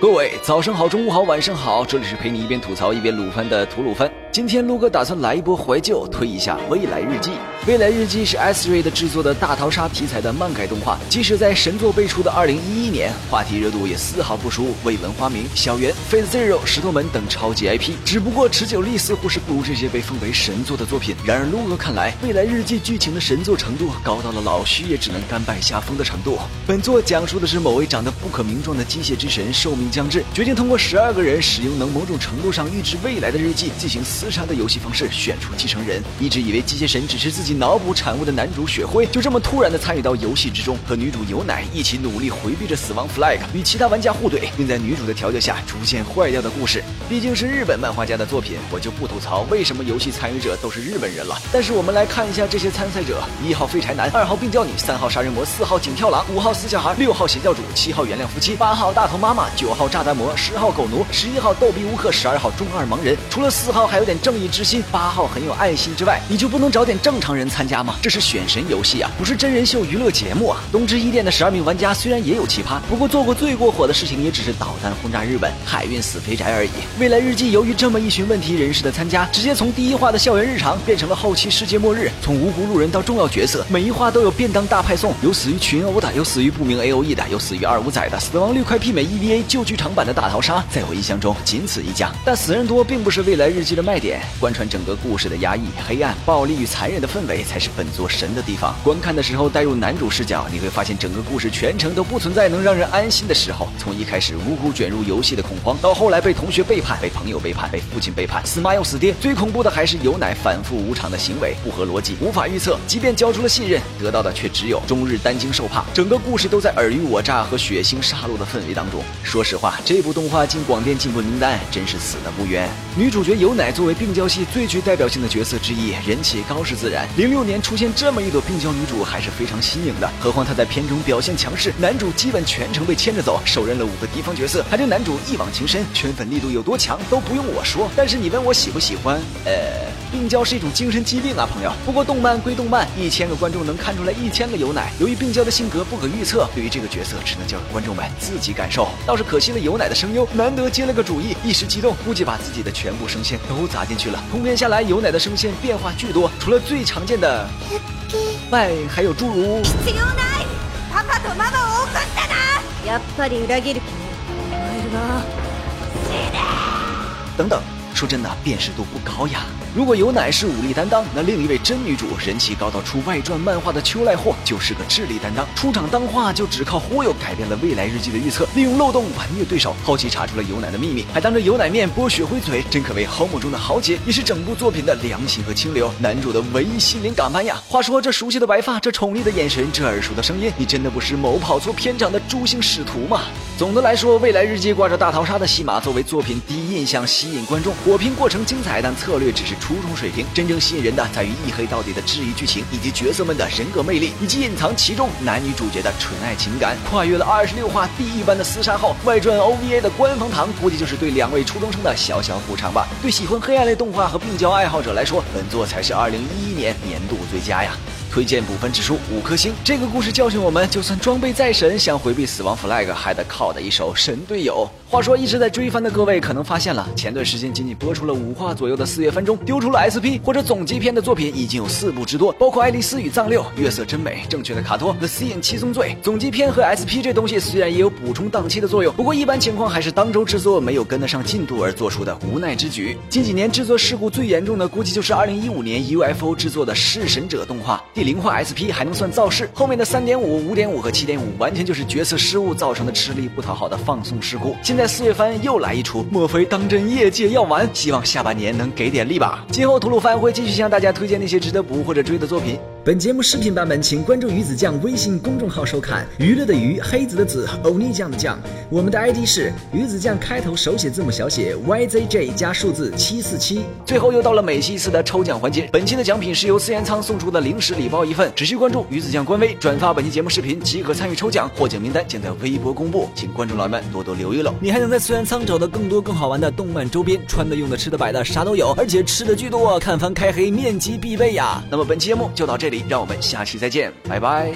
各位早上好，中午好，晚上好，这里是陪你一边吐槽一边撸番的吐鲁番。今天陆哥打算来一波怀旧，推一下《未来日记》。《未来日记》是 S r a 的制作的大逃杀题材的漫改动画，即使在神作辈出的2011年，话题热度也丝毫不输《未闻花名》《小圆》《Fate Zero》《石头门》等超级 IP，只不过持久力似乎是不如这些被奉为神作的作品。然而陆哥看来，《未来日记》剧情的神作程度高到了老徐也只能甘拜下风的程度。本作讲述的是某位长得不可名状的机械之神寿命将至，决定通过十二个人使用能某种程度上预知未来的日记进行厮杀的游戏方式选出继承人。一直以为机械神只是自己脑补产物的男主雪辉，就这么突然的参与到游戏之中，和女主有奶一起努力回避着死亡 flag，与其他玩家互怼，并在女主的调教下逐渐坏掉的故事。毕竟是日本漫画家的作品，我就不吐槽为什么游戏参与者都是日本人了。但是我们来看一下这些参赛者：一号废柴男，二号病娇女，三号杀人魔，四号井跳狼，五号死小孩，六号邪教主，七号原谅夫妻，八号大头妈妈，九号炸弹魔，十号狗奴，十一号逗比乌克，十二号中二盲人。除了四号还有点正义之心，八号很有爱心之外，你就不能找点正常人参加吗？这是选神游戏啊，不是真人秀娱乐节目啊！东芝一店的十二名玩家虽然也有奇葩，不过做过最过火的事情也只是导弹轰炸日本、海运死肥宅而已。未来日记由于这么一群问题人士的参加，直接从第一话的校园日常变成了后期世界末日，从无辜路人到重要角色，每一话都有便当大派送，有死于群殴的，有死于不明 A O E 的，有死于二五仔的，死亡率快媲美 E V A 旧剧场版的大逃杀，在我印象中仅此一家。但死人多并不是未来日记的卖点，贯穿整个故事的压抑、黑暗、暴力与残忍的氛围才是本作神的地方。观看的时候带入男主视角，你会发现整个故事全程都不存在能让人安心的时候。从一开始无辜卷入游戏的恐慌，到后来被同学背叛、被朋友背叛、被父亲背叛，死妈又死爹，最恐怖的还是有奶反复无常的行为，不合逻辑，无法预测。即便交出了信任，得到的却只有终日担惊受怕。整个故事都在尔虞我诈和血腥杀戮的氛围当中。说实话，这部动画进广电进步名单真是死的不冤。女主角有乃作为病娇系最具代表性的角色之一，人气高是自然。零六年出现这么一朵病娇女主还是非常新颖的，何况她在片中表现强势，男主基本全程被牵着走，手刃了五个敌方角色，还对男主一往情深，圈粉力度有多强都不用我说。但是你问我喜不喜欢？呃，病娇是一种精神疾病啊，朋友。不过动漫归动漫，一千个观众能看出来一千个有奶。由于病娇的性格不可预测，对于这个角色只能交给观众们自己感受。倒是可惜了有奶的声优，难得接了个主意，一时激动，估计把自己的全部声线都砸进去了。通篇下来，有奶的声线变化巨多，除了最常见的外，还有诸如。必要ないパパとママを起こしたなやっぱり裏切る気に思えるな等等。 说真的，辨识度不高呀。如果有奶是武力担当，那另一位真女主人气高到出外传漫画的秋濑货就是个智力担当。出场当话就只靠忽悠，改变了未来日记的预测，利用漏洞玩虐对手，后期查出了有奶的秘密，还当着有奶面剥雪灰嘴，真可谓 home 中的豪杰，也是整部作品的良心和清流，男主的唯一心灵港湾呀。话说这熟悉的白发，这宠溺的眼神，这耳熟的声音，你真的不是某跑错片场的诛星使徒吗？总的来说，未来日记挂着大逃杀的戏码作为作品第一印象，吸引观众。火拼过程精彩，但策略只是初中水平。真正吸引人的在于一黑到底的治愈剧情，以及角色们的人格魅力，以及隐藏其中男女主角的纯爱情感。跨越了二十六话地狱般的厮杀后，外传 OVA 的官方糖估计就是对两位初中生的小小补偿吧。对喜欢黑暗类动画和病娇爱好者来说，本作才是二零一一年年度最佳呀。推荐补分指数五颗星。这个故事教训我们，就算装备再神，想回避死亡 flag，还得靠的一手神队友。话说，一直在追番的各位可能发现了，前段时间仅仅播出了五话左右的四月番中，丢出了 SP 或者总集篇的作品已经有四部之多，包括《爱丽丝与藏六》《月色真美》《正确的卡托》《The Sea 七宗罪》。总集篇和 SP 这东西虽然也有补充档期的作用，不过一般情况还是当周制作没有跟得上进度而做出的无奈之举。近几年制作事故最严重的，估计就是2015年 UFO 制作的《弑神者》动画。第零话 SP 还能算造势，后面的三点五、五点五和七点五完全就是角色失误造成的吃力不讨好的放送事故。现在四月份又来一出，莫非当真业界要完？希望下半年能给点力吧。今后吐鲁番会继续向大家推荐那些值得补或者追的作品。本节目视频版本，请关注鱼子酱微信公众号收看。娱乐的娱，黑子的子，欧尼酱的酱。我们的 ID 是鱼子酱，开头手写字母小写 YZJ 加数字七四七。最后又到了每期一次的抽奖环节，本期的奖品是由四元仓送出的零食礼包一份，只需关注鱼子酱官微，转发本期节目视频即可参与抽奖，获奖名单将在微博公布，请观众老爷们多多留意喽。你还能在四元仓找到更多更好玩的动漫周边，穿的、用的、吃的、摆的，啥都有，而且吃的巨多，看番开黑面基必备呀。那么本期节目就到这让我们下期再见，拜拜。